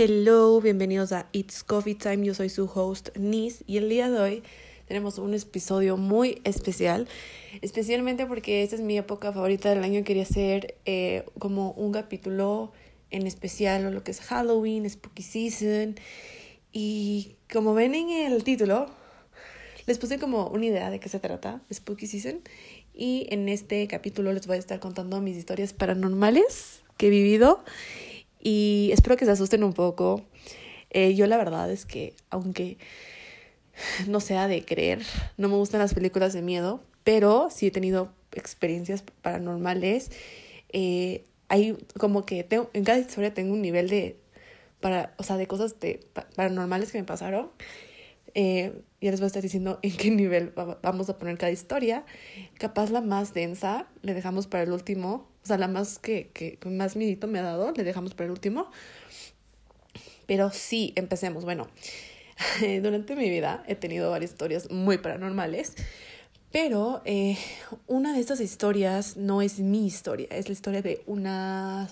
Hello, bienvenidos a It's Coffee Time. Yo soy su host Nis y el día de hoy tenemos un episodio muy especial, especialmente porque esta es mi época favorita del año. Quería hacer eh, como un capítulo en especial o lo que es Halloween, Spooky Season. Y como ven en el título, les puse como una idea de qué se trata, Spooky Season. Y en este capítulo les voy a estar contando mis historias paranormales que he vivido y espero que se asusten un poco. Eh, yo la verdad es que, aunque no sea de creer, no me gustan las películas de miedo, pero sí he tenido experiencias paranormales. Eh, hay como que tengo, en cada historia tengo un nivel de, para, o sea, de cosas de, paranormales que me pasaron. Eh, ya les voy a estar diciendo en qué nivel vamos a poner cada historia. Capaz la más densa le dejamos para el último sea, la más que, que más miedito me ha dado, le dejamos para el último. Pero sí, empecemos. Bueno, durante mi vida he tenido varias historias muy paranormales, pero eh, una de estas historias no es mi historia, es la historia de una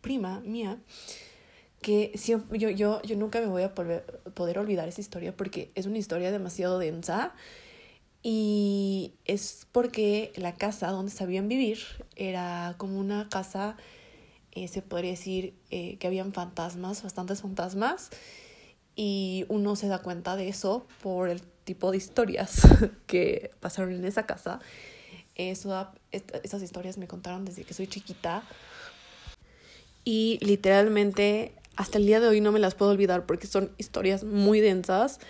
prima mía que yo, yo, yo nunca me voy a poder, poder olvidar esa historia porque es una historia demasiado densa y es porque la casa donde sabían vivir era como una casa, eh, se podría decir eh, que habían fantasmas, bastantes fantasmas, y uno se da cuenta de eso por el tipo de historias que pasaron en esa casa. Eso, esas historias me contaron desde que soy chiquita y literalmente hasta el día de hoy no me las puedo olvidar porque son historias muy densas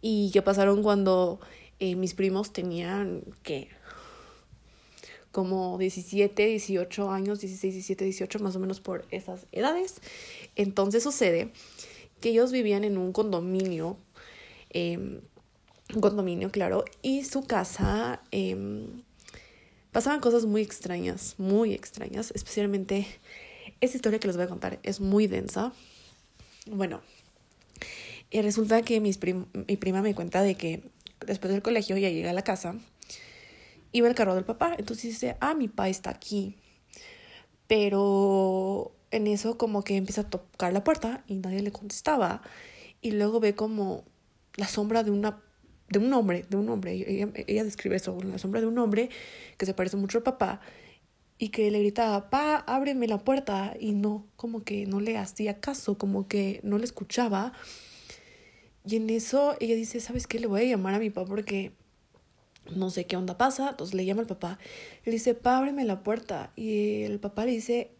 y que pasaron cuando eh, mis primos tenían que como 17, 18 años, 16, 17, 18, más o menos por esas edades. Entonces sucede que ellos vivían en un condominio, eh, un condominio, claro, y su casa eh, pasaban cosas muy extrañas, muy extrañas, especialmente esa historia que les voy a contar es muy densa. Bueno, y resulta que mis mi prima me cuenta de que después del colegio ya llega a la casa ve el carro del papá. Entonces dice, ah, mi papá está aquí. Pero en eso como que empieza a tocar la puerta y nadie le contestaba. Y luego ve como la sombra de una de un hombre, de un hombre. Ella, ella describe eso, la sombra de un hombre que se parece mucho al papá y que le gritaba, pa, ábreme la puerta. Y no, como que no le hacía caso, como que no le escuchaba. Y en eso ella dice, ¿sabes qué? Le voy a llamar a mi papá porque no sé qué onda pasa. Entonces le llama al papá. Le dice, pa, ábreme la puerta. Y el papá le dice,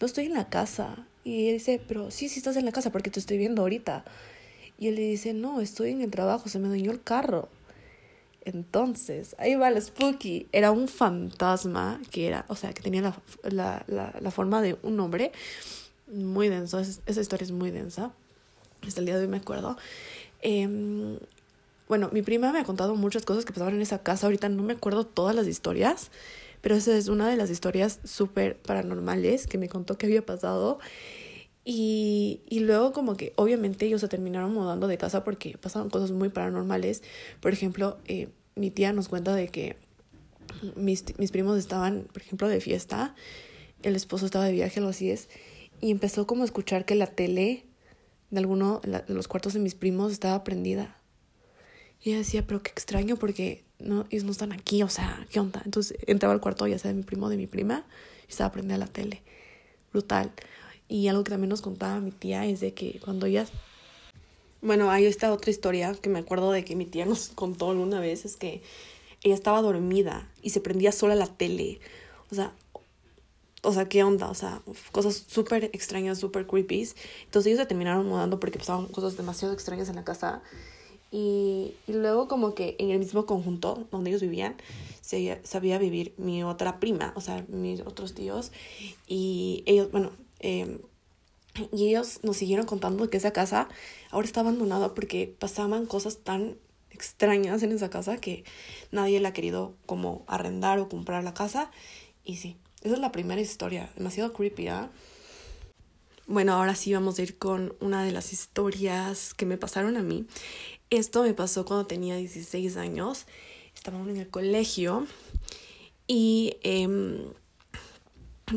no estoy en la casa. Y ella dice, pero sí, sí estás en la casa porque te estoy viendo ahorita. Y él le dice, no, estoy en el trabajo, se me dañó el carro. Entonces, ahí va el spooky. Era un fantasma que era, o sea, que tenía la, la, la, la forma de un hombre. Muy denso, esa historia es muy densa. Hasta el día de hoy me acuerdo. Eh, bueno, mi prima me ha contado muchas cosas que pasaban en esa casa. Ahorita no me acuerdo todas las historias, pero esa es una de las historias súper paranormales que me contó que había pasado. Y, y luego como que obviamente ellos se terminaron mudando de casa porque pasaban cosas muy paranormales. Por ejemplo, eh, mi tía nos cuenta de que mis, mis primos estaban, por ejemplo, de fiesta, el esposo estaba de viaje, algo así es, y empezó como a escuchar que la tele de alguno de los cuartos de mis primos estaba prendida. Y ella decía, pero qué extraño porque no, ellos no están aquí, o sea, ¿qué onda? Entonces entraba al cuarto, ya sea de mi primo o de mi prima, y estaba prendida la tele. Brutal. Y algo que también nos contaba mi tía es de que cuando ella... Bueno, hay esta otra historia que me acuerdo de que mi tía nos contó alguna vez, es que ella estaba dormida y se prendía sola la tele. O sea, o sea, ¿qué onda? O sea, cosas súper extrañas, súper creepy. Entonces ellos se terminaron mudando porque pasaban cosas demasiado extrañas en la casa. Y, luego como que en el mismo conjunto donde ellos vivían, se sabía vivir mi otra prima, o sea, mis otros tíos. Y ellos, bueno, eh, y ellos nos siguieron contando que esa casa ahora está abandonada porque pasaban cosas tan extrañas en esa casa que nadie la ha querido como arrendar o comprar la casa. Y sí, esa es la primera historia, demasiado creepy, ¿ah? Bueno, ahora sí vamos a ir con una de las historias que me pasaron a mí. Esto me pasó cuando tenía 16 años. Estábamos en el colegio y, eh,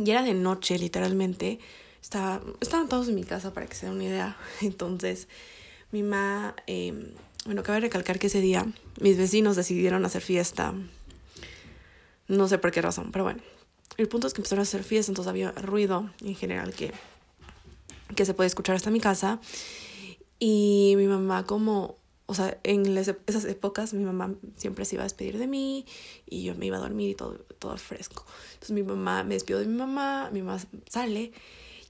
era de noche, literalmente. estaba, estaban todos en mi casa para que se den una idea. Entonces, mi mamá, eh, bueno, cabe recalcar que ese día mis vecinos decidieron hacer fiesta. No sé por qué razón, pero bueno. El punto es que empezaron a hacer fiesta, entonces había ruido en general que, que se puede escuchar hasta mi casa. Y mi mamá como, o sea, en esas épocas mi mamá siempre se iba a despedir de mí y yo me iba a dormir y todo, todo fresco. Entonces mi mamá, me despido de mi mamá, mi mamá sale,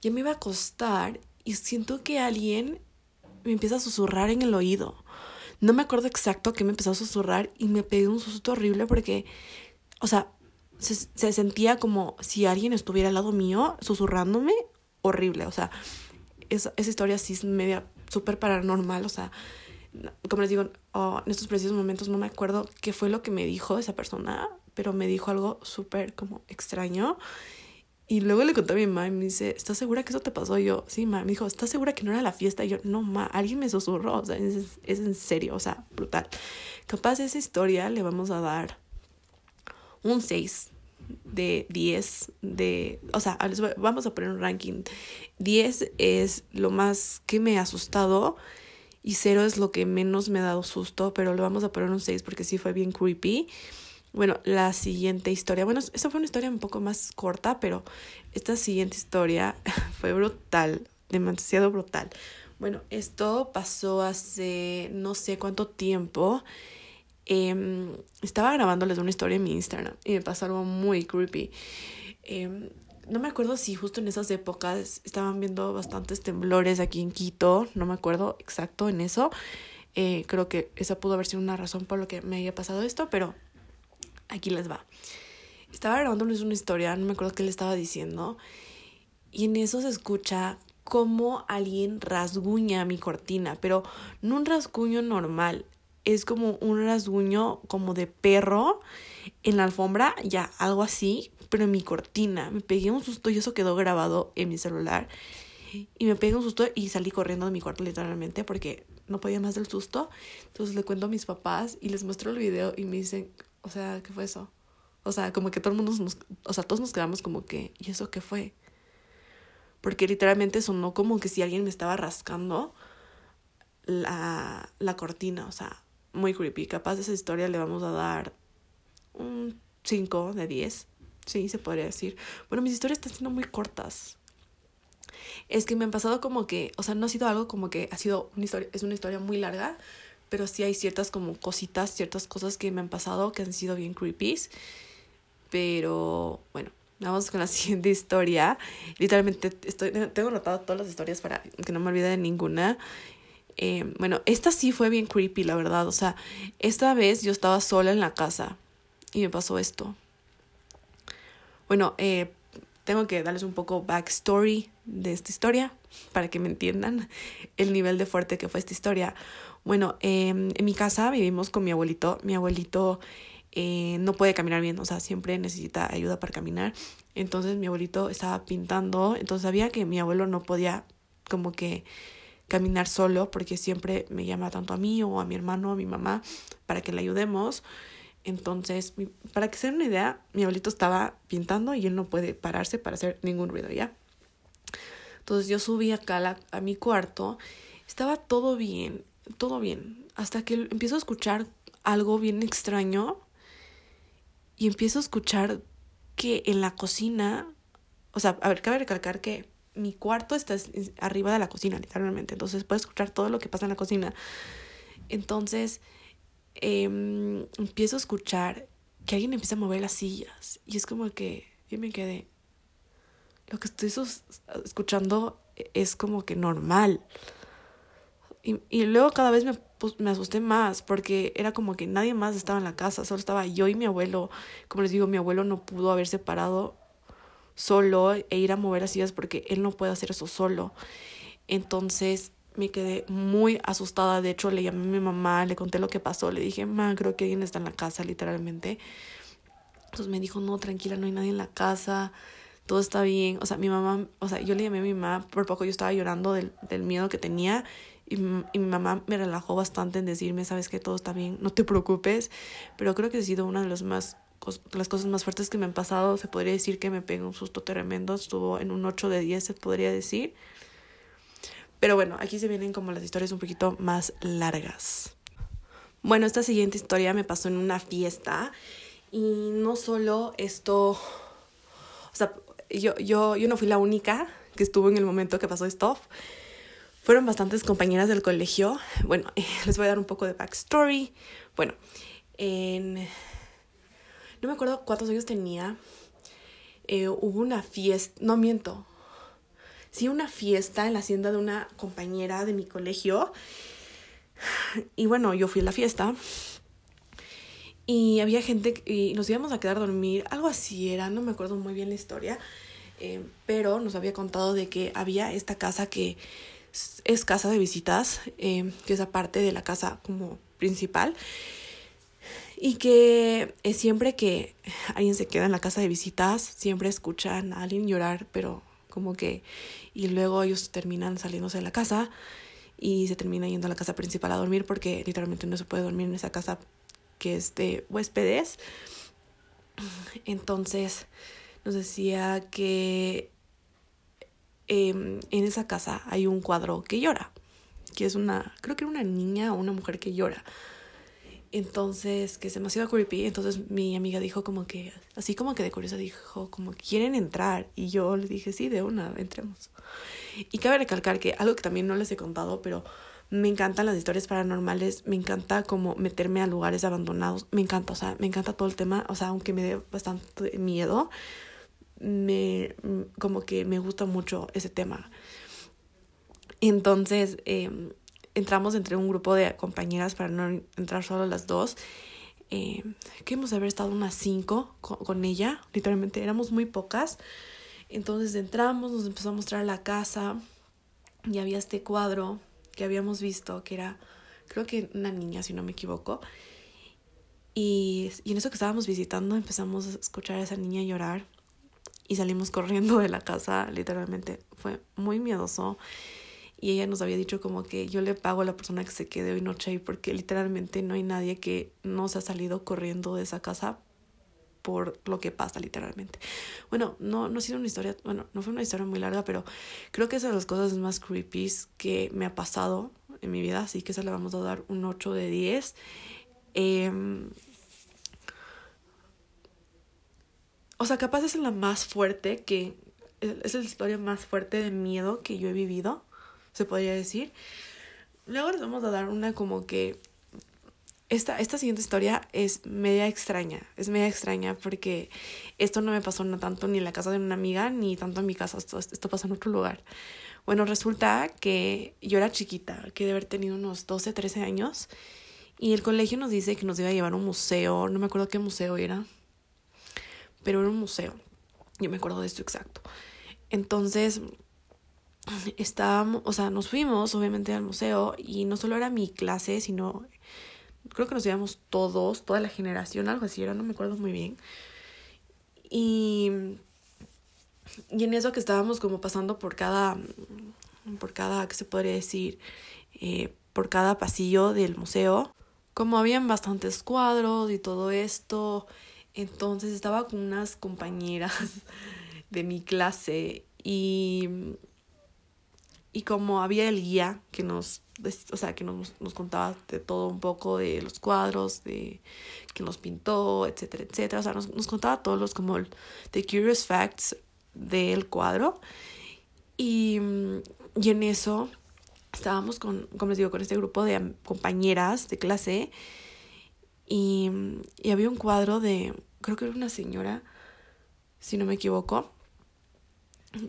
y me iba a acostar y siento que alguien me empieza a susurrar en el oído. No me acuerdo exacto qué me empezó a susurrar y me pegué un susto horrible porque, o sea, se, se sentía como si alguien estuviera al lado mío susurrándome horrible. O sea, esa, esa historia sí es media súper paranormal. O sea, como les digo, oh, en estos precisos momentos no me acuerdo qué fue lo que me dijo esa persona, pero me dijo algo súper como extraño. Y luego le conté a mi mamá y me dice, ¿estás segura que eso te pasó? Y yo, sí, mamá. Me dijo, ¿estás segura que no era la fiesta? Y yo, no, ma, alguien me susurró. O sea, es, es en serio, o sea, brutal. Capaz esa historia le vamos a dar un 6 de 10 de, o sea, vamos a poner un ranking. 10 es lo más que me ha asustado y 0 es lo que menos me ha dado susto, pero le vamos a poner un 6 porque sí fue bien creepy. Bueno, la siguiente historia, bueno, esta fue una historia un poco más corta, pero esta siguiente historia fue brutal, demasiado brutal. Bueno, esto pasó hace no sé cuánto tiempo. Eh, estaba grabándoles una historia en mi Instagram y me pasó algo muy creepy. Eh, no me acuerdo si justo en esas épocas estaban viendo bastantes temblores aquí en Quito, no me acuerdo exacto en eso. Eh, creo que esa pudo haber sido una razón por lo que me haya pasado esto, pero Aquí les va. Estaba grabándoles una historia, no me acuerdo qué le estaba diciendo, y en eso se escucha como alguien rasguña mi cortina, pero no un rasguño normal, es como un rasguño como de perro en la alfombra, ya algo así, pero en mi cortina. Me pegué un susto y eso quedó grabado en mi celular. Y me pegué un susto y salí corriendo de mi cuarto literalmente porque no podía más del susto. Entonces le cuento a mis papás y les muestro el video y me dicen, o sea, ¿qué fue eso? O sea, como que todo el mundo nos, o sea, todos nos quedamos como que, ¿y eso qué fue? Porque literalmente sonó como que si alguien me estaba rascando la, la cortina, o sea, muy creepy. Capaz de esa historia le vamos a dar un 5 de 10. Sí, se podría decir. Bueno, mis historias están siendo muy cortas. Es que me han pasado como que, o sea, no ha sido algo como que ha sido una historia, es una historia muy larga, pero sí hay ciertas como cositas, ciertas cosas que me han pasado que han sido bien creepy. Pero bueno, vamos con la siguiente historia. Literalmente estoy, tengo anotado todas las historias para que no me olvide de ninguna. Eh, bueno, esta sí fue bien creepy, la verdad. O sea, esta vez yo estaba sola en la casa y me pasó esto. Bueno, eh, tengo que darles un poco backstory de esta historia para que me entiendan el nivel de fuerte que fue esta historia. Bueno, em, en mi casa vivimos con mi abuelito. Mi abuelito eh, no puede caminar bien, o sea, siempre necesita ayuda para caminar. Entonces mi abuelito estaba pintando, entonces sabía que mi abuelo no podía como que caminar solo porque siempre me llama tanto a mí o a mi hermano a mi mamá para que le ayudemos. Entonces, para que se den una idea, mi abuelito estaba pintando y él no puede pararse para hacer ningún ruido, ¿ya? Entonces yo subí acá a mi cuarto, estaba todo bien, todo bien. Hasta que empiezo a escuchar algo bien extraño y empiezo a escuchar que en la cocina, o sea, a ver, cabe recalcar que mi cuarto está arriba de la cocina, literalmente. Entonces puedo escuchar todo lo que pasa en la cocina. Entonces em, empiezo a escuchar que alguien empieza a mover las sillas. Y es como que yo me quedé. Lo que estoy escuchando es como que normal. Y, luego cada vez me, me asusté más porque era como que nadie más estaba en la casa, solo estaba yo y mi abuelo. Como les digo, mi abuelo no pudo haberse parado solo e ir a mover las sillas porque él no puede hacer eso solo. Entonces me quedé muy asustada. De hecho, le llamé a mi mamá, le conté lo que pasó. Le dije, mamá, creo que alguien está en la casa, literalmente. Entonces me dijo, no, tranquila, no hay nadie en la casa todo está bien. O sea, mi mamá, o sea, yo le llamé a mi mamá, por poco yo estaba llorando del, del miedo que tenía y, y, mi mamá me relajó bastante en decirme, sabes que todo está bien, no te preocupes, pero creo que ha sido uno de los más las cosas más fuertes que me han pasado. Se podría decir que me pegó un susto tremendo. Estuvo en un 8 de 10, se podría decir. Pero bueno, aquí se vienen como las historias un poquito más largas. Bueno, esta siguiente historia me pasó en una fiesta. Y no solo esto. O sea, yo, yo, yo no fui la única que estuvo en el momento que pasó esto. Fueron bastantes compañeras del colegio. Bueno, les voy a dar un poco de backstory. Bueno, en... No me acuerdo cuántos años tenía. Eh, hubo una fiesta, no miento. Sí, una fiesta en la hacienda de una compañera de mi colegio. Y bueno, yo fui a la fiesta. Y había gente y nos íbamos a quedar a dormir. Algo así era, no me acuerdo muy bien la historia. Eh, pero nos había contado de que había esta casa que es casa de visitas, eh, que es aparte de la casa como principal. Y que eh, siempre que alguien se queda en la casa de visitas, siempre escuchan a alguien llorar, pero como que... Y luego ellos terminan saliéndose de la casa y se terminan yendo a la casa principal a dormir porque literalmente no se puede dormir en esa casa que es de huéspedes. Entonces nos decía que Em, en esa casa hay un cuadro que llora, que es una, creo que era una niña o una mujer que llora. Entonces, que es demasiado creepy. Entonces mi amiga dijo como que, así como que de curiosa dijo, como quieren entrar. Y yo le dije, sí, de una, entremos. Y cabe recalcar que algo que también no les he contado, pero me encantan las historias paranormales, me encanta como meterme a lugares abandonados, me encanta, o sea, me encanta todo el tema, o sea, aunque me dé bastante miedo, me, como que me gusta mucho ese tema. Entonces, em, entramos entre un grupo de compañeras para no entrar solo las dos. Eh, que hemos de haber estado unas cinco con, ella, literalmente éramos muy pocas. Entonces entramos, nos empezó a mostrar la casa y había este cuadro que habíamos visto, que era, creo que una niña, si no me equivoco. Y, y en eso que estábamos visitando empezamos a escuchar a esa niña llorar y salimos corriendo de la casa, literalmente fue muy miedoso. Y ella nos había dicho como que yo le pago a la persona que se quede hoy noche ahí porque literalmente no hay nadie que no se ha salido corriendo de esa casa por lo que pasa literalmente. Bueno, no, no ha sido una historia, bueno, no fue una historia muy larga, pero creo que es de las cosas más creepy que me ha pasado en mi vida, así que esa le vamos a dar un 8 de 10. Eh, o sea, capaz es la más fuerte que, es la historia más fuerte de miedo que yo he vivido, se podría decir. Luego les vamos a dar una como que esta, esta siguiente historia es media extraña, es media extraña porque esto no me pasó no tanto ni en la casa de una amiga ni tanto en mi casa, esto, esto pasó en otro lugar. Bueno, resulta que yo era chiquita, que de haber tenido unos 12, 13 años y el colegio nos dice que nos iba a llevar a un museo, no me acuerdo qué museo era, pero era un museo. Yo me acuerdo de esto exacto. Entonces, estábamos, o sea, nos fuimos obviamente al museo y no solo era mi clase, sino creo que nos íbamos todos, toda la generación, algo así era, no me acuerdo muy bien. Y, y en eso que estábamos como pasando por cada, por cada, ¿qué se podría decir? Eh, por cada pasillo del museo, como habían bastantes cuadros y todo esto, entonces estaba con unas compañeras de mi clase y, y como había el guía que nos, o sea, que nos, nos contaba de todo un poco de los cuadros, de que nos pintó, etcétera, etcétera. O sea, nos, nos contaba todos los como the curious facts del cuadro. Y, y en eso estábamos con, como les digo, con este grupo de compañeras de clase y, y había un cuadro de, creo que era una señora, si no me equivoco.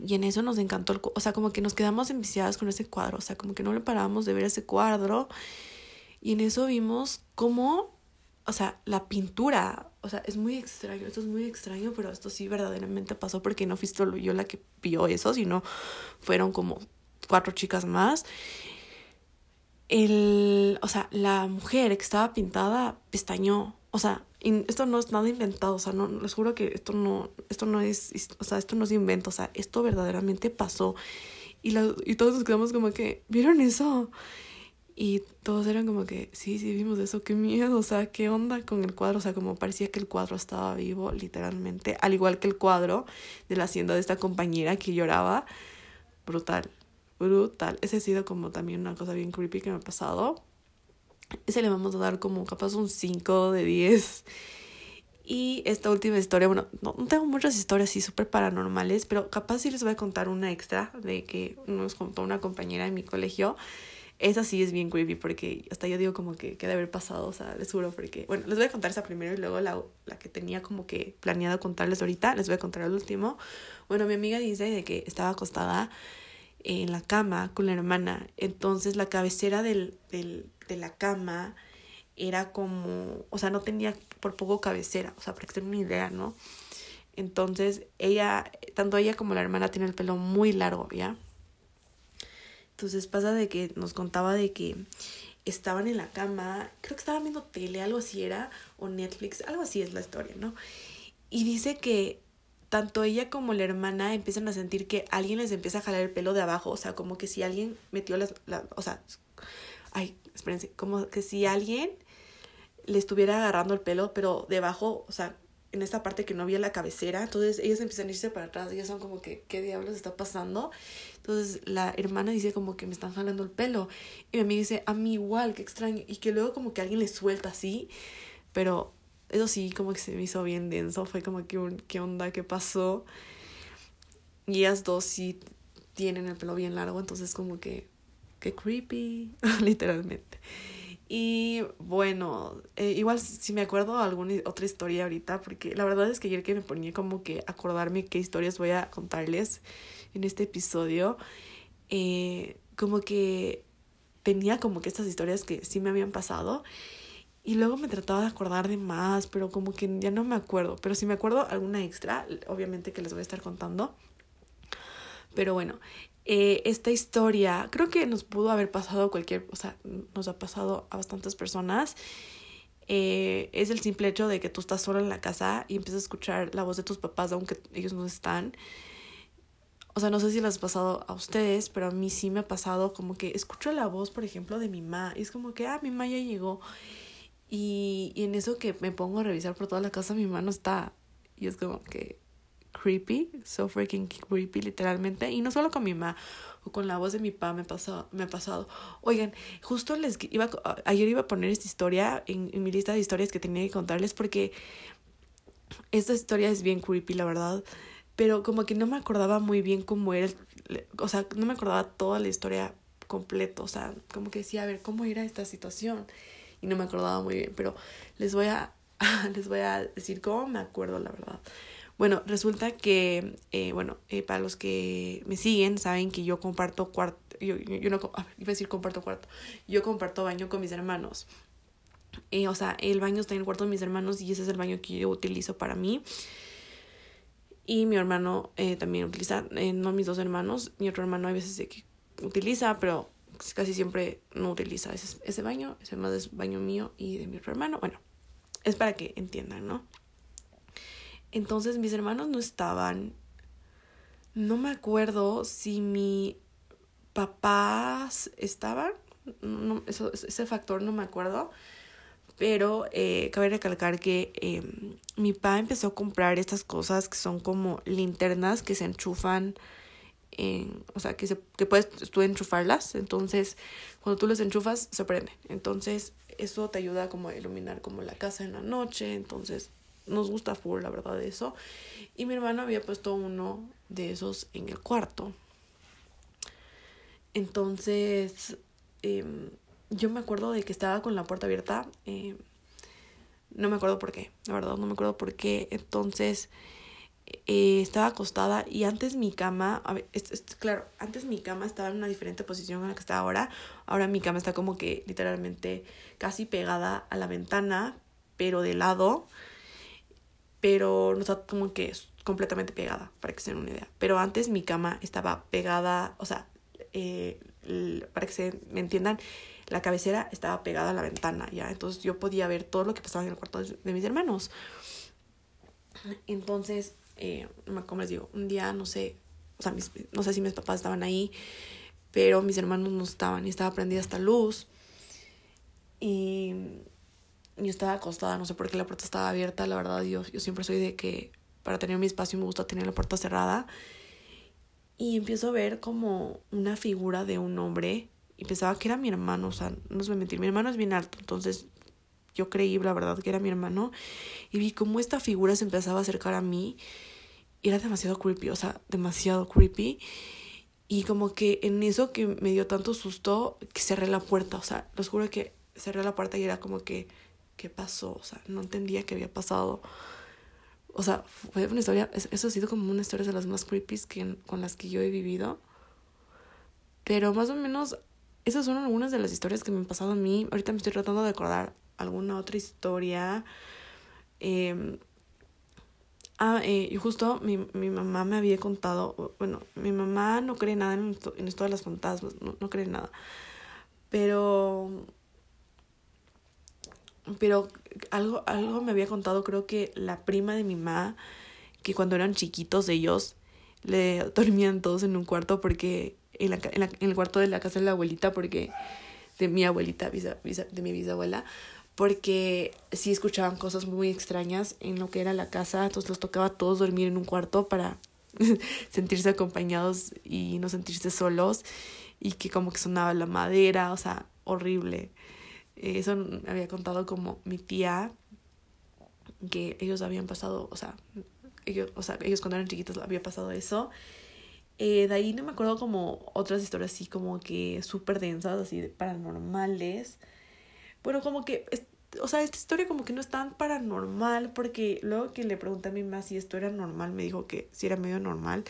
Y en eso nos encantó, el, o sea, como que nos quedamos enviciadas con ese cuadro, o sea, como que no le parábamos de ver ese cuadro. Y en eso vimos cómo, o sea, la pintura, o sea, es muy extraño, esto es muy extraño, pero esto sí verdaderamente pasó porque no fui solo yo la que vio eso, sino fueron como cuatro chicas más. El, o sea, la mujer que estaba pintada pestañó, o sea, esto no es nada inventado, o sea, no, les juro que esto no, esto no es, o sea, esto no es invento, o sea, esto verdaderamente pasó. Y, la, y todos nos quedamos como que, ¿vieron eso? Y todos eran como que, sí, sí, vimos eso, qué miedo, o sea, qué onda con el cuadro, o sea, como parecía que el cuadro estaba vivo, literalmente, al igual que el cuadro de la hacienda de esta compañera que lloraba, brutal, brutal. Ese ha sido como también una cosa bien creepy que me ha pasado. Ese le vamos a dar como capaz un 5 de 10. Y esta última historia, bueno, no, tengo muchas historias así súper paranormales, pero capaz sí les voy a contar una extra de que nos contó una compañera de mi colegio. Esa sí es bien creepy porque hasta yo digo como que, que debe haber pasado, o sea, les juro porque, bueno, les voy a contar esa primero y luego la, la que tenía como que planeado contarles ahorita, les voy a contar el último. Bueno, mi amiga dice de que estaba acostada en la cama con la hermana, entonces la cabecera del, del, de la cama era como, o sea, no tenía por poco cabecera, o sea, para que tengan una idea, ¿no? Entonces, ella, tanto ella como la hermana tiene el pelo muy largo, ¿ya? Entonces pasa de que nos contaba de que estaban en la cama, creo que estaban viendo tele, algo así era, o Netflix, algo así es la historia, ¿no? Y dice que tanto ella como la hermana empiezan a sentir que alguien les empieza a jalar el pelo de abajo, o sea, como que si alguien metió las, la, o sea, ay, espérense, como que si alguien le estuviera agarrando el pelo, pero debajo, o sea, en esta parte que no había la cabecera, entonces ellos empiezan a irse para atrás, ellos son como que, ¿qué diablos está pasando? Entonces la hermana dice como que me están jalando el pelo, y mi amiga dice, a mí igual, qué extraño, y que luego como que alguien le suelta así, pero eso sí, como que se me hizo bien denso, fue como que, ¿qué onda? ¿Qué pasó? Y ellas dos sí tienen el pelo bien largo, entonces como que, qué creepy, literalmente. Y bueno, eh, igual si me acuerdo alguna otra historia ahorita, porque la verdad es que ayer que me ponía como que acordarme qué historias voy a contarles en este episodio, eh, como que tenía como que estas historias que sí me habían pasado y luego me trataba de acordar de más, pero como que ya no me acuerdo, pero si me acuerdo alguna extra, obviamente que les voy a estar contando. Pero bueno, eh, esta historia creo que nos pudo haber pasado cualquier, o sea, nos ha pasado a bastantes personas. Eh, es el simple hecho de que tú estás solo en la casa y empiezas a escuchar la voz de tus papás aunque ellos no están. O sea, no sé si les ha pasado a ustedes, pero a mí sí me ha pasado como que escucho la voz, por ejemplo, de mi mamá y es como que, ah, mi mamá ya llegó. Y, y en eso que me pongo a revisar por toda la casa, mi mamá no está. Y es como que, creepy, so freaking creepy literalmente, y no solo con mi mamá o con la voz de mi papá me, pasó, me ha pasado. Oigan, justo les iba, ayer iba a poner esta historia en, mi lista de historias que tenía que contarles porque esta historia es bien creepy, la verdad, pero como que no me acordaba muy bien cómo era, o sea, no me acordaba toda la historia completo, o sea, como que decía, a ver, ¿cómo era esta situación? Y no me acordaba muy bien, pero les voy a, les voy a decir cómo me acuerdo, la verdad. Bueno, resulta que, eh, bueno, eh, para los que me siguen, saben que yo comparto cuarto, yo, yo, no, ah, iba a decir comparto cuarto, yo comparto baño con mis hermanos. Eh, o sea, el baño está en el cuarto de mis hermanos y ese es el baño que yo utilizo para mí. Y mi hermano eh, también utiliza, eh, no mis dos hermanos, mi otro hermano hay veces que utiliza, pero casi siempre no utiliza ese, ese baño, ese más es baño mío y de mi hermano. Bueno, es para que entiendan, ¿no? Entonces mis hermanos no estaban. No me acuerdo si mi papás estaban. No, eso, ese factor no me acuerdo. Pero eh, cabe recalcar que eh, mi papá empezó a comprar estas cosas que son como linternas que se enchufan. En, o sea, que, se, que puedes tú enchufarlas. Entonces, cuando tú las enchufas, se prende. Entonces, eso te ayuda como a iluminar como la casa en la noche. Entonces, nos gusta full, la verdad, eso. Y mi hermano había puesto uno de esos en el cuarto. Entonces, em, yo me acuerdo de que estaba con la puerta abierta. Em, no me acuerdo por qué, la verdad, no me acuerdo por qué. Entonces, eh, estaba acostada y antes mi cama, a ver, claro, antes mi cama estaba en una diferente posición en la que está ahora. Ahora mi cama está como que literalmente casi pegada a la ventana, pero de lado pero no está como que completamente pegada, para que se den una idea. Pero antes mi cama estaba pegada, o sea, eh, para que se me entiendan, la cabecera estaba pegada a la ventana, ¿ya? Entonces yo podía ver todo lo que pasaba en el cuarto de, mis hermanos. Entonces, eh, como les digo, un día, no sé, o sea, mis, no sé si mis papás estaban ahí, pero mis hermanos no estaban y estaba prendida esta luz. Y yo estaba acostada, no sé por qué la puerta estaba abierta, la verdad yo, yo siempre soy de que para tener mi espacio me gusta tener la puerta cerrada. Y empiezo a ver como una figura de un hombre y pensaba que era mi hermano, o sea, no os voy a mi hermano es bien alto, entonces yo creí la verdad que era mi hermano y vi cómo esta figura se empezaba a acercar a mí era demasiado creepy, o sea, demasiado creepy. Y como que en eso que me dio tanto susto, que cerré la puerta, o sea, los juro que cerré la puerta y era como que, ¿qué pasó? O sea, no entendía qué había pasado. O sea, fue una historia, eso ha sido como una historia de las más creepy que, con las que yo he vivido. Pero más o menos, esas son algunas de las historias que me han pasado a mí. Ahorita me estoy tratando de acordar alguna otra historia. Eh, Ah, eh, justo mi, mi mamá me había contado, bueno, mi mamá no cree nada en, en esto de las fantasmas, no, no cree nada. Pero, pero algo, algo me había contado, creo que la prima de mi mamá, que cuando eran chiquitos ellos, le dormían todos en un cuarto porque, en, la, en, la, en el cuarto de la casa de la abuelita, porque, de mi abuelita, visa, visa, de mi bisabuela, porque sí escuchaban cosas muy extrañas en lo que era la casa, entonces los tocaba a todos dormir en un cuarto para sentirse acompañados y no sentirse solos y que como que sonaba la madera, o sea, horrible. Eso me había contado como mi tía, que ellos habían pasado, o sea, ellos, o sea, ellos cuando eran chiquitos había pasado eso. Eh, de ahí no me acuerdo como otras historias así como que súper densas, así paranormales. Bueno, como que, o sea, esta historia como que no es tan paranormal, porque luego que le pregunté a mi mamá si esto era normal, me dijo que si era medio normal.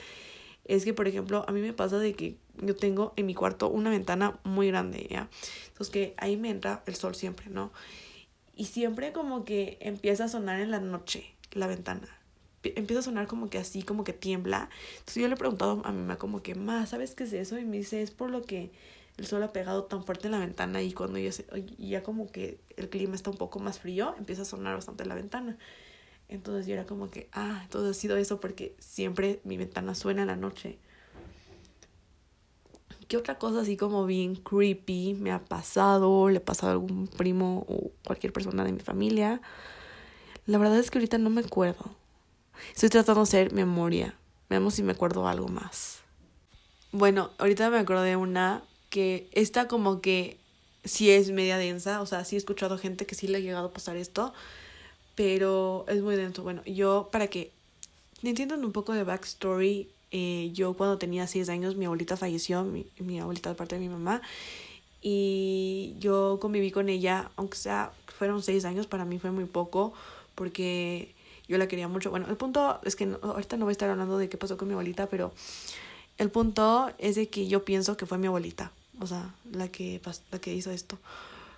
Es que, por ejemplo, a mí me pasa de que yo tengo en mi cuarto una ventana muy grande, ¿ya? Entonces que ahí me entra el sol siempre, ¿no? Y siempre como que empieza a sonar en la noche la ventana. Empieza a sonar como que así, como que tiembla. Entonces yo le he preguntado a mi mamá como que, ma, ¿sabes qué es eso? Y me dice, es por lo que el sol ha pegado tan fuerte en la ventana y cuando ya, se, ya como que el clima está un poco más frío, empieza a sonar bastante la ventana. Entonces yo era como que, ah, entonces ha sido eso porque siempre mi ventana suena en la noche. ¿Qué otra cosa así como bien creepy me ha pasado? ¿Le ha pasado a algún primo o cualquier persona de mi familia? La verdad es que ahorita no me acuerdo. Estoy tratando de hacer memoria. Veamos si me acuerdo algo más. Bueno, ahorita me acordé de una que esta como que sí es media densa, o sea, sí he escuchado gente que sí le ha llegado a pasar esto, pero es muy denso. Bueno, yo para que entiendan un poco de backstory, eh, yo cuando tenía seis años mi abuelita falleció, mi, abuelita de parte de mi mamá, y yo conviví con ella, aunque sea fueron seis años, para mí fue muy poco, porque yo la quería mucho. Bueno, el punto es que ahorita no voy a estar hablando de qué pasó con mi abuelita, pero el punto es de que yo pienso que fue mi abuelita, o sea, la que, la que hizo esto.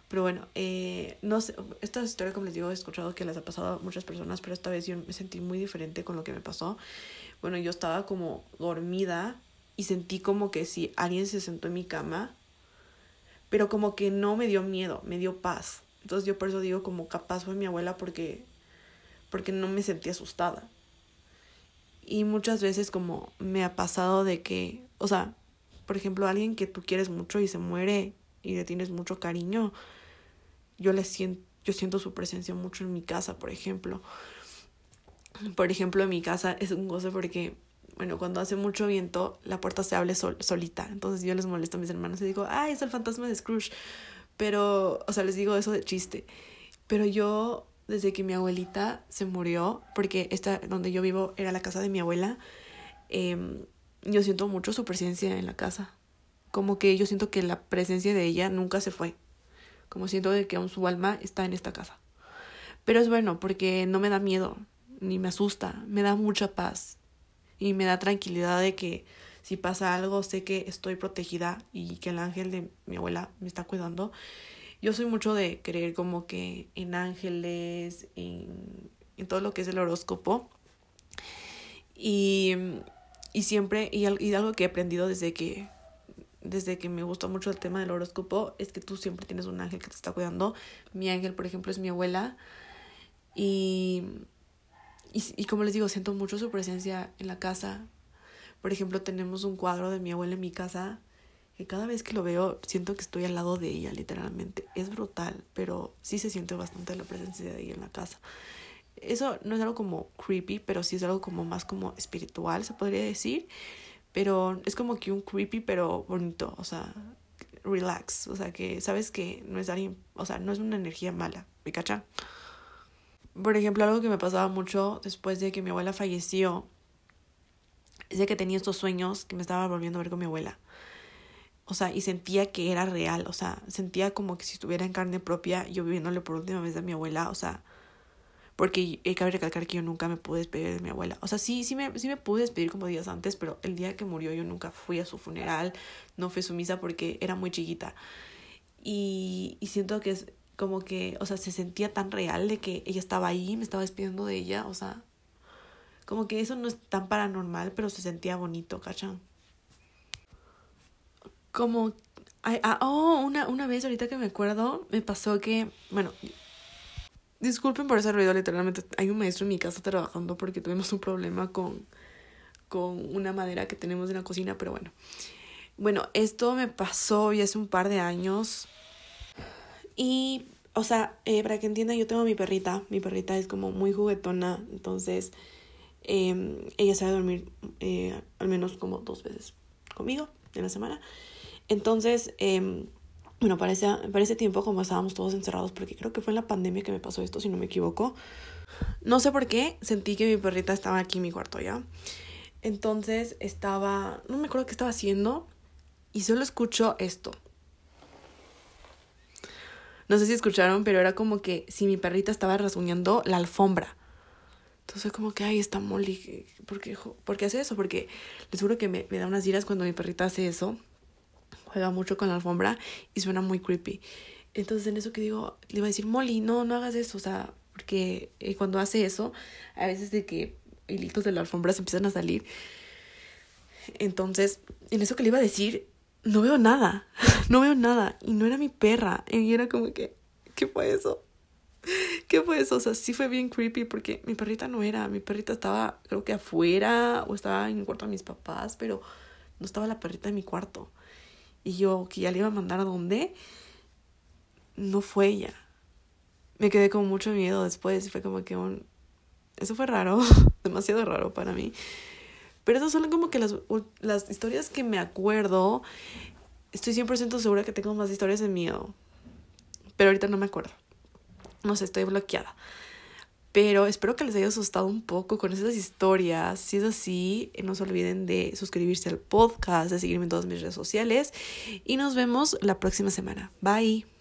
Pero bueno, eh, no sé, esta historia, como les digo, he escuchado que les ha pasado a muchas personas, pero esta vez yo me sentí muy diferente con lo que me pasó. Bueno, yo estaba como dormida y sentí como que si alguien se sentó en mi cama, pero como que no me dio miedo, me dio paz. Entonces yo por eso digo como capaz fue mi abuela porque, porque no me sentí asustada. Y muchas veces como me ha pasado de que, o sea, por ejemplo, alguien que tú quieres mucho y se muere y le tienes mucho cariño, yo le siento, yo siento su presencia mucho en mi casa, por ejemplo. Por ejemplo, en mi casa es un gozo porque, bueno, cuando hace mucho viento, la puerta se abre solita. Entonces yo les molesto a mis hermanos y digo, ay, es el fantasma de Scrooge. Pero, o sea, les digo eso de chiste. Pero yo desde que mi abuelita se murió, porque esta donde yo vivo era la casa de mi abuela, eh, yo siento mucho su presencia en la casa. Como que yo siento que la presencia de ella nunca se fue. Como siento que aún su alma está en esta casa. Pero es bueno porque no me da miedo, ni me asusta, me da mucha paz. Y me da tranquilidad de que si pasa algo sé que estoy protegida y que el ángel de mi abuela me está cuidando yo soy mucho de creer como que en ángeles, en, en todo lo que es el horóscopo. Y, y siempre, y, y, algo que he aprendido desde que, desde que me gusta mucho el tema del horóscopo, es que tú siempre tienes un ángel que te está cuidando. Mi ángel, por ejemplo, es mi abuela. Y, y, y como les digo, siento mucho su presencia en la casa. Por ejemplo, tenemos un cuadro de mi abuela en mi casa que cada vez que lo veo siento que estoy al lado de ella, literalmente. Es brutal, pero sí se siente bastante la presencia de ella en la casa. Eso no es algo como creepy, pero sí es algo como más como espiritual, se podría decir. Pero es como que un creepy, pero bonito, o sea, relax, o sea, que sabes que no es alguien, o sea, no es una energía mala, ¿me cachan? Por ejemplo, algo que me pasaba mucho después de que mi abuela falleció, es de que tenía estos sueños que me estaba volviendo a ver con mi abuela. O sea, y sentía que era real, o sea, sentía como que si estuviera en carne propia, yo viviéndole por última vez a mi abuela, o sea, porque que recalcar que yo nunca me pude despedir de mi abuela. O sea, sí, sí me, sí me pude despedir como días antes, pero el día que murió yo nunca fui a su funeral, no fui a su misa porque era muy chiquita. Y, y siento que es como que, o sea, se sentía tan real de que ella estaba ahí, me estaba despidiendo de ella, o sea, como que eso no es tan paranormal, pero se sentía bonito, ¿cachan? Como, ah, oh, una, una vez ahorita que me acuerdo, me pasó que, bueno, Disculpen por ese ruido, literalmente hay un maestro en mi casa trabajando porque tuvimos un problema con, con una madera que tenemos en la cocina, pero bueno. Bueno, esto me pasó ya hace un par de años. Y, o sea, eh, para que entiendan, yo tengo a mi perrita. Mi perrita es como muy juguetona, entonces eh, ella sabe dormir eh, al menos como dos veces conmigo en la semana. Entonces, eh, bueno, para para ese tiempo, como estábamos todos encerrados, porque creo que fue en la pandemia que me pasó esto, si no me equivoco, no sé por qué, sentí que mi perrita estaba aquí en mi cuarto ya. Entonces estaba, no me acuerdo qué estaba haciendo, y solo escucho esto. No sé si escucharon, pero era como que si mi perrita estaba rasguñando la alfombra. Entonces como que, ay, está Molly, ¿por qué, ¿por qué hace eso? Porque les juro que me, me da unas iras cuando mi perrita hace eso juega mucho con la alfombra y suena muy creepy. Entonces en eso que digo, le iba a decir, Molly, no, no hagas eso, o sea, porque eh, cuando hace eso, a veces de que hilitos de la alfombra se empiezan a salir. Entonces, en eso que le iba a decir, no veo nada, no veo nada, y no era mi perra, y era como que, ¿qué fue eso? ¿Qué fue eso? O sea, sí fue bien creepy porque mi perrita no era, mi perrita estaba creo que afuera o estaba en el cuarto de mis papás, pero no estaba la perrita en mi cuarto y yo que ya le iba a mandar a dónde, no fue ella. Me quedé con mucho miedo después y fue como que un... Eso fue raro, demasiado raro para mí. Pero esas son como que las, las historias que me acuerdo. Estoy 100% segura que tengo más historias de miedo. Pero ahorita no me acuerdo. No sé, estoy bloqueada. Pero espero que les haya asustado un poco con esas historias. Si es así, no se olviden de suscribirse al podcast, de seguirme en todas mis redes sociales y nos vemos la próxima semana. Bye.